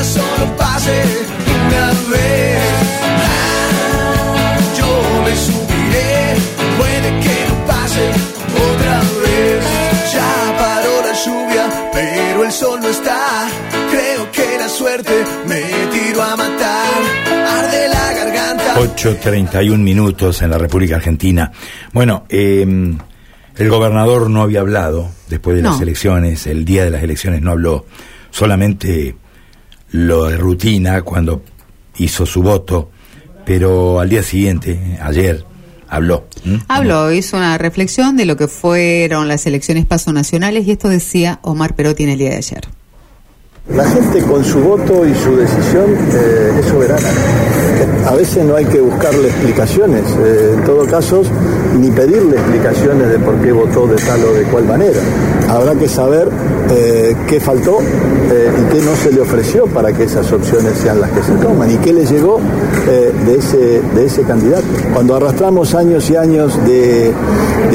quizás solo pase una vez. Ah, yo me subiré, puede que no pase otra vez. Ya paró la lluvia, pero el sol no está. Creo que la suerte me tiró a matar. Arde la garganta. 8.31 minutos en la República Argentina. Bueno, eh, el gobernador no había hablado después de las No. elecciones, el día de las elecciones no habló, solamente lo de rutina cuando hizo su voto, pero al día siguiente, ayer, habló. Habló, hizo una reflexión de lo que fueron las elecciones paso nacionales y esto decía Omar Perotti en el día de ayer. La gente con su voto y su decisión eh, es soberana. A veces no hay que buscarle explicaciones, eh, en todo caso, ni pedirle explicaciones de por qué votó de tal o de cual manera. Habrá que saber eh, qué faltó eh, y qué no se le ofreció para que esas opciones sean las que se toman y qué le llegó eh, de, ese, de ese candidato. Cuando arrastramos años y años de,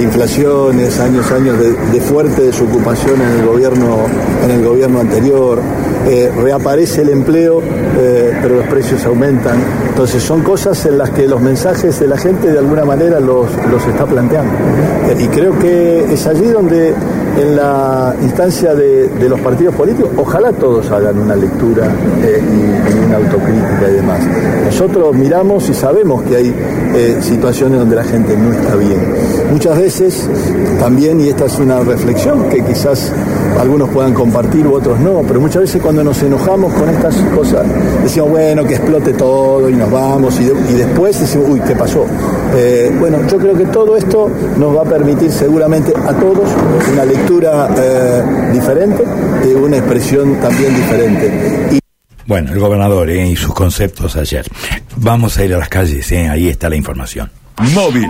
inflaciones, años años de, de fuerte desocupación en el gobierno, en el gobierno anterior, reaparece el empleo, pero los precios aumentan. Entonces son cosas en las que los mensajes de la gente de alguna manera los, los está planteando. Y creo que es allí donde en la instancia de, los partidos políticos, ojalá todos hagan una lectura eh, y, y una autocrítica y demás. Nosotros miramos y sabemos que hay eh, situaciones donde la gente no está bien. Muchas veces también, y esta es una reflexión que quizás algunos puedan compartir u otros no, pero muchas veces cuando nos enojamos con estas cosas, decimos, bueno, que explote todo y nos vamos, y, de- y después decimos, uy, ¿qué pasó? Eh, bueno, yo creo que todo esto nos va a permitir seguramente a todos una lectura eh, diferente, de una expresión también diferente. Y Bueno, el gobernador eh, y sus conceptos ayer. Vamos a ir a las calles, eh, ahí está la información. Móvil.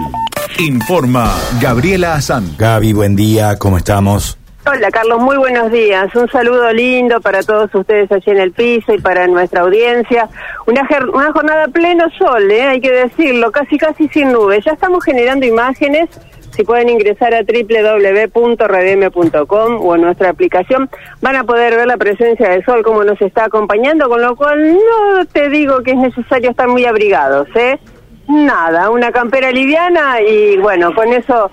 Informa Gabriela Azán. Gaby, buen día, ¿cómo estamos? Hola Carlos, muy buenos días. Un saludo lindo para todos ustedes allí en el piso y para nuestra audiencia. Una, una jornada a pleno sol, ¿eh? hay que decirlo, casi casi sin nubes. Ya estamos generando imágenes. Si pueden ingresar a www.redm.com o en nuestra aplicación, van a poder ver la presencia del sol como nos está acompañando, con lo cual no te digo que es necesario estar muy abrigados, ¿eh? Nada, una campera liviana y bueno, con eso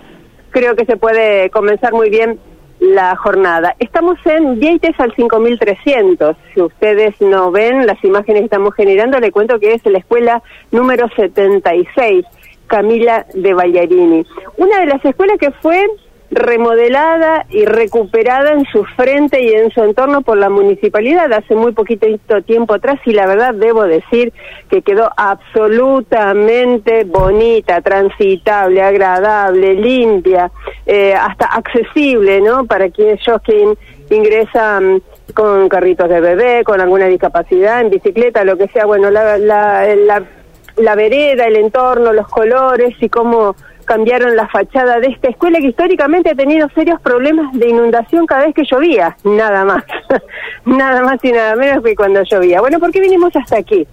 creo que se puede comenzar muy bien la jornada. Estamos en Vieites al 5300. Si ustedes no ven las imágenes que estamos generando, le cuento que es la escuela número 76, Camila de Bagliarini. Una de las escuelas que fue remodelada y recuperada en su frente y en su entorno por la municipalidad hace muy poquito tiempo atrás y la verdad debo decir que quedó absolutamente bonita, transitable, agradable, limpia, eh, hasta accesible, ¿no? Para aquellos que in- ingresan con carritos de bebé, con alguna discapacidad, en bicicleta, lo que sea, bueno, la, la, la vereda, el entorno, los colores y cómo cambiaron la fachada de esta escuela que históricamente ha tenido serios problemas de inundación cada vez que llovía, nada más, nada más y nada menos que cuando llovía. Bueno, ¿por qué vinimos hasta aquí?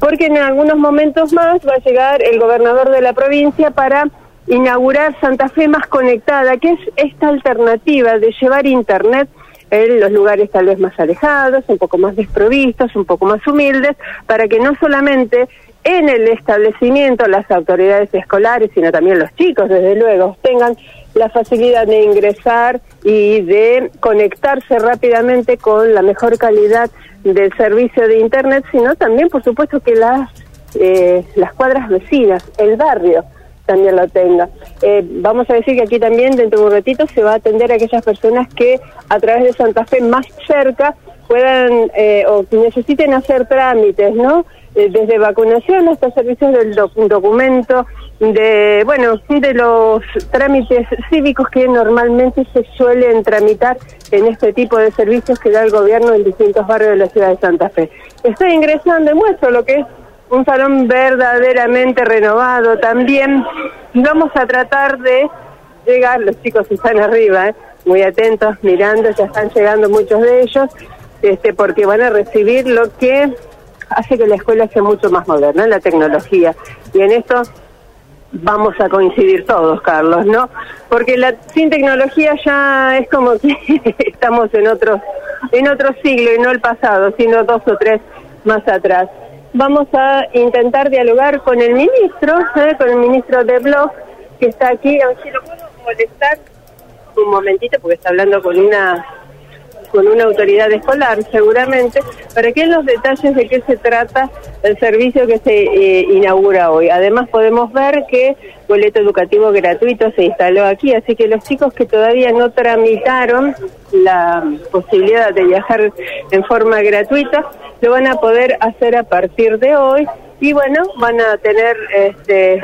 Porque en algunos momentos más va a llegar el gobernador de la provincia para inaugurar Santa Fe más conectada, que es esta alternativa de llevar internet en los lugares tal vez más alejados, un poco más desprovistos, un poco más humildes, para que no solamente en el establecimiento las autoridades escolares, sino también los chicos, desde luego, tengan la facilidad de ingresar y de conectarse rápidamente con la mejor calidad del servicio de Internet, sino también, por supuesto, que las, eh, las cuadras vecinas, el barrio, también lo tenga. Eh, vamos a decir que aquí también, dentro de un ratito, se va a atender a aquellas personas que a través de Santa Fe más cerca puedan eh, o necesiten hacer trámites, ¿no? Eh, desde vacunación hasta servicios del doc- documento, de, bueno, de los trámites cívicos que normalmente se suelen tramitar en este tipo de servicios que da el gobierno en distintos barrios de la ciudad de Santa Fe. Estoy ingresando y muestro lo que es un salón verdaderamente renovado también. Vamos a tratar de llegar, los chicos están arriba, ¿eh? muy atentos, mirando, ya están llegando muchos de ellos, este, porque van a recibir lo que hace que la escuela sea mucho más moderna, la tecnología. Y en esto vamos a coincidir todos, Carlos, ¿no? Porque la, sin tecnología ya es como que estamos en otros en otro siglo y no el pasado, sino dos o tres más atrás. Vamos a intentar dialogar con el ministro, ¿eh? con el ministro de Blog, que está aquí. Si lo puedo molestar un momentito, porque está hablando con una con una autoridad escolar seguramente, para que los detalles de qué se trata el servicio que se eh, inaugura hoy. Además podemos ver que boleto educativo gratuito se instaló aquí, así que los chicos que todavía no tramitaron la posibilidad de viajar en forma gratuita, lo van a poder hacer a partir de hoy y bueno, van a tener este,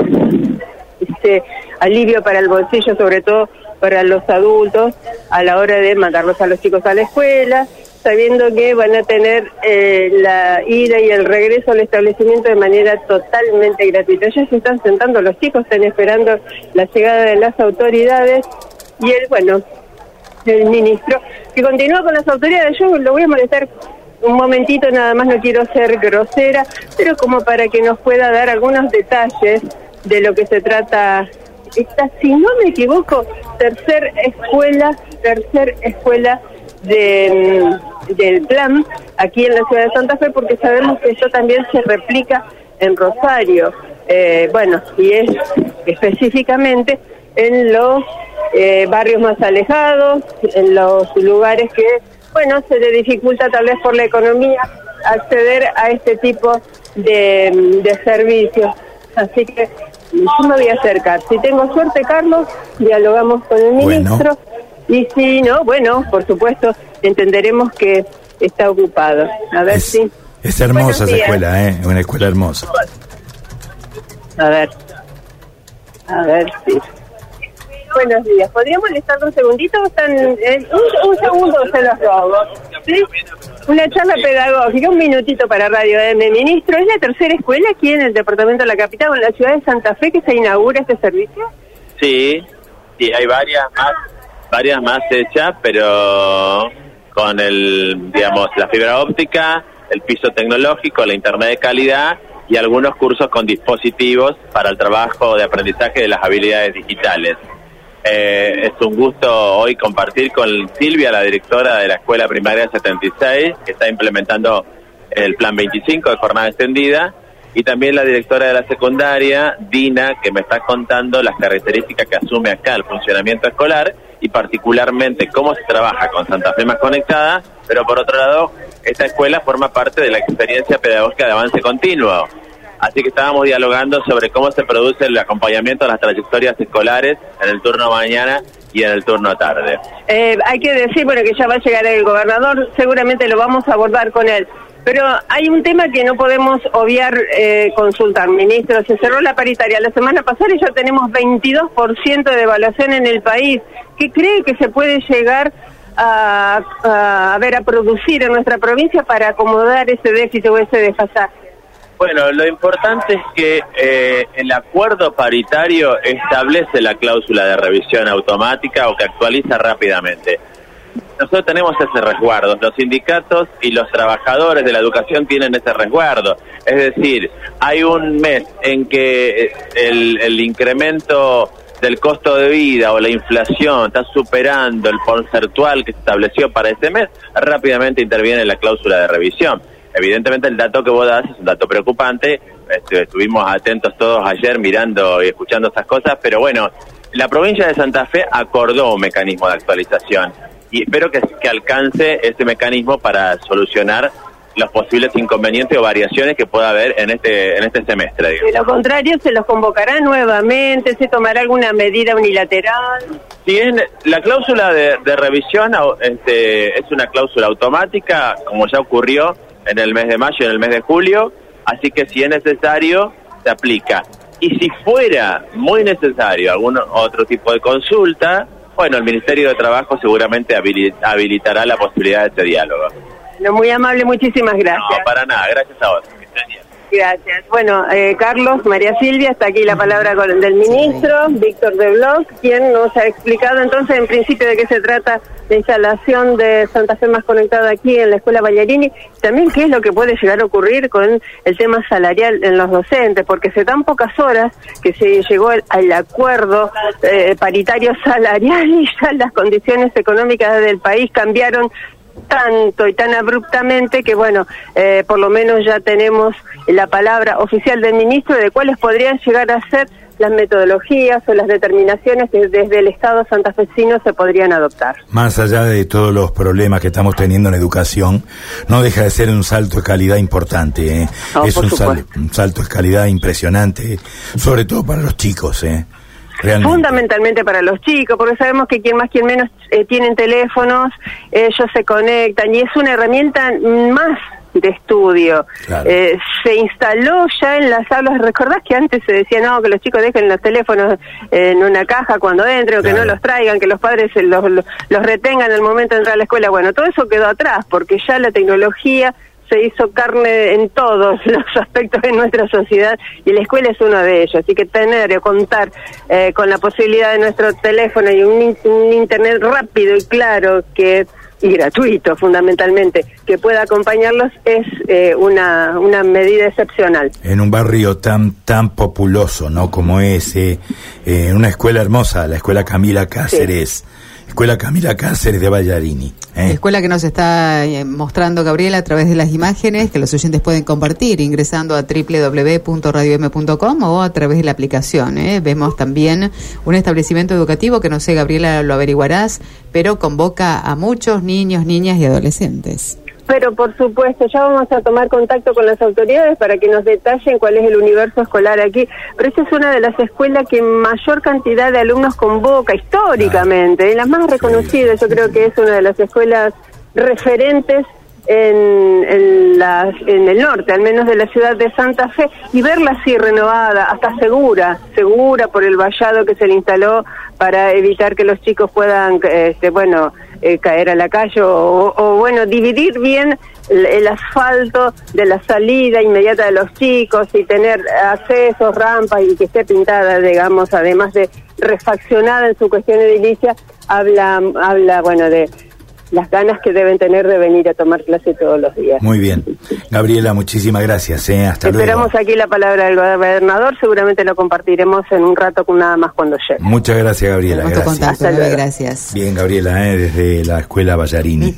este alivio para el bolsillo, sobre todo para los adultos a la hora de mandarlos a los chicos a la escuela, sabiendo que van a tener eh, la ida y el regreso al establecimiento de manera totalmente gratuita. Ya se están sentando los chicos, están esperando la llegada de las autoridades y el, bueno, el ministro, que continúa con las autoridades. Yo lo voy a molestar un momentito, nada más no quiero ser grosera, pero como para que nos pueda dar algunos detalles de lo que se trata si no me equivoco, tercer escuela, tercer escuela de, mm, del plan aquí en la ciudad de Santa Fe, porque sabemos que esto también se replica en Rosario. Eh, bueno, y es específicamente en los eh, barrios más alejados, en los lugares que, bueno, se le dificulta tal vez por la economía acceder a este tipo de, mm, de servicios. Así que yo me voy a acercar. Si tengo suerte, Carlos, dialogamos con el ministro. Y si no, bueno, por supuesto, entenderemos que está ocupado. A ver Es, si. es hermosa esa escuela, ¿eh? Una escuela hermosa. A ver. A ver si. Buenos días. ¿Podría molestar un segundito? Están, eh, un, un segundo se los robo. ¿Sí? Una charla pedagógica, un minutito para Radio M. Ministro, ¿es la tercera escuela aquí en el departamento de la capital o en la ciudad de Santa Fe que se inaugura este servicio? Sí, sí, hay varias más, varias más hechas, pero con el, digamos, la fibra óptica, el piso tecnológico, la internet de calidad y algunos cursos con dispositivos para el trabajo de aprendizaje de las habilidades digitales. Eh, es un gusto hoy compartir con Silvia, la directora de la Escuela Primaria 76, que está implementando el Plan 25 de jornada extendida, y también la directora de la secundaria, Dina, que me está contando las características que asume acá el funcionamiento escolar y particularmente cómo se trabaja con Santa Fe más conectada, pero por otro lado, esta escuela forma parte de la experiencia pedagógica de avance continuo. Así que estábamos dialogando sobre cómo se produce el acompañamiento a las trayectorias escolares en el turno mañana y en el turno tarde. Eh, hay que decir, bueno, que ya va a llegar el gobernador, seguramente lo vamos a abordar con él. Pero hay un tema que no podemos obviar eh, consultar, ministro. Se cerró la paritaria la semana pasada y ya tenemos 22% de evaluación en el país. ¿Qué cree que se puede llegar a, a, ver a producir en nuestra provincia para acomodar ese déficit o ese desfasaje? Bueno, lo importante es que eh, el acuerdo paritario establece la cláusula de revisión automática o que actualiza rápidamente. Nosotros tenemos ese resguardo, los sindicatos y los trabajadores de la educación tienen ese resguardo. Es decir, hay un mes en que el, el incremento del costo de vida o la inflación está superando el porcentual que se estableció para ese mes, rápidamente interviene la cláusula de revisión. Evidentemente el dato que vos das es un dato preocupante, este, estuvimos atentos todos ayer mirando y escuchando esas cosas, pero bueno, la provincia de Santa Fe acordó un mecanismo de actualización y espero que, que alcance ese mecanismo para solucionar los posibles inconvenientes o variaciones que pueda haber en este en este semestre. digamos. De lo contrario, se los convocará nuevamente, se tomará alguna medida unilateral. Si es la cláusula de, de revisión este, es una cláusula automática, como ya ocurrió en el mes de mayo y en el mes de julio, así que si es necesario, se aplica. Y si fuera muy necesario algún otro tipo de consulta, bueno, el Ministerio de Trabajo seguramente habili- habilitará la posibilidad de ese diálogo. No, muy amable, muchísimas gracias. No, para nada, gracias a vos. Gracias. Bueno, eh, Carlos, María Silvia, está aquí la palabra con- del ministro, Víctor de Bloch, quien nos ha explicado entonces en principio de qué se trata la instalación de Santa Fe más conectada aquí en la Escuela Ballarini, también qué es lo que puede llegar a ocurrir con el tema salarial en los docentes, porque hace tan pocas horas que se llegó al, al acuerdo eh, paritario salarial y ya las condiciones económicas del país cambiaron tanto y tan abruptamente que, bueno, eh, por lo menos ya tenemos la palabra oficial del ministro de cuáles podrían llegar a ser las metodologías o las determinaciones que desde el Estado santafesino se podrían adoptar. Más allá de todos los problemas que estamos teniendo en educación, no deja de ser un salto de calidad importante. ¿eh? No, es un, sal- un salto de calidad impresionante, sobre todo para los chicos. ¿eh? Realmente. Fundamentalmente para los chicos, porque sabemos que quien más, quien menos eh, tienen teléfonos, ellos se conectan y es una herramienta más de estudio. Claro. Eh, se instaló ya en las aulas, ¿recordás que antes se decía no, que los chicos dejen los teléfonos en una caja cuando entren o que no los traigan, que los padres los, los retengan al momento de entrar a la escuela? Bueno, todo eso quedó atrás porque ya la tecnología se hizo carne en todos los aspectos de nuestra sociedad y la escuela es uno de ellos. Así que tener o contar eh, con la posibilidad de nuestro teléfono y un, un internet rápido y claro que y gratuito fundamentalmente que pueda acompañarlos es eh, una, una medida excepcional. En un barrio tan tan populoso, ¿no? Como ese, eh, en una escuela hermosa, la escuela Camila Cáceres, escuela Camila Cáceres de Ballarini. ¿eh? Escuela que nos está eh, mostrando Gabriela a través de las imágenes que los oyentes pueden compartir ingresando a www.radiom.com o a través de la aplicación. ¿eh? Vemos también un establecimiento educativo que no sé, Gabriela, lo averiguarás, pero convoca a muchos niños, niñas y adolescentes. Pero por supuesto, ya vamos a tomar contacto con las autoridades para que nos detallen cuál es el universo escolar aquí. Pero esta es una de las escuelas que mayor cantidad de alumnos convoca históricamente, y las más reconocidas. Yo creo que es una de las escuelas referentes en, en, la- en el norte, al menos de la ciudad de Santa Fe, y verla así renovada, hasta segura, segura por el vallado que se le instaló para evitar que los chicos puedan, este, bueno, eh, caer a la calle o, o, bueno, dividir bien el, el asfalto de la salida inmediata de los chicos y tener accesos, rampas y que esté pintada, digamos, además de refaccionada en su cuestión edilicia, habla, habla, bueno, de las ganas que deben tener de venir a tomar clase todos los días. Muy bien. Gabriela, muchísimas gracias. ¿eh? Hasta Esperamos luego. aquí la palabra del gobernador, seguramente lo compartiremos en un rato con nada más cuando llegue. Muchas gracias, Gabriela. Gracias. contacto, Hasta luego. gracias. Bien, Gabriela, ¿eh? desde la escuela Ballarini.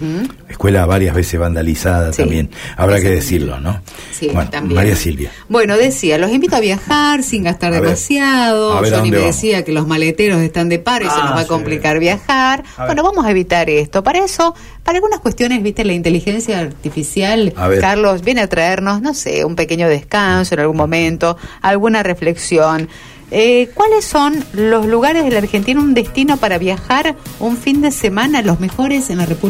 Escuela varias veces vandalizada Sí. también. Habrá Sí, que decirlo, ¿no? Sí, bueno, también. María Silvia. Bueno, decía, los invito a viajar sin gastar A ver. demasiado. A ver, ¿a Johnny dónde me vamos? decía que los maleteros están de paro y se Ah, nos va a sí. complicar viajar. A. Bueno, vamos a evitar esto. Para eso, para algunas cuestiones, viste, la inteligencia artificial. Carlos, viene a traernos, no sé, un pequeño descanso en algún momento, alguna reflexión. Eh, ¿Cuáles son los lugares de la Argentina, un destino para viajar un fin de semana, los mejores en la República?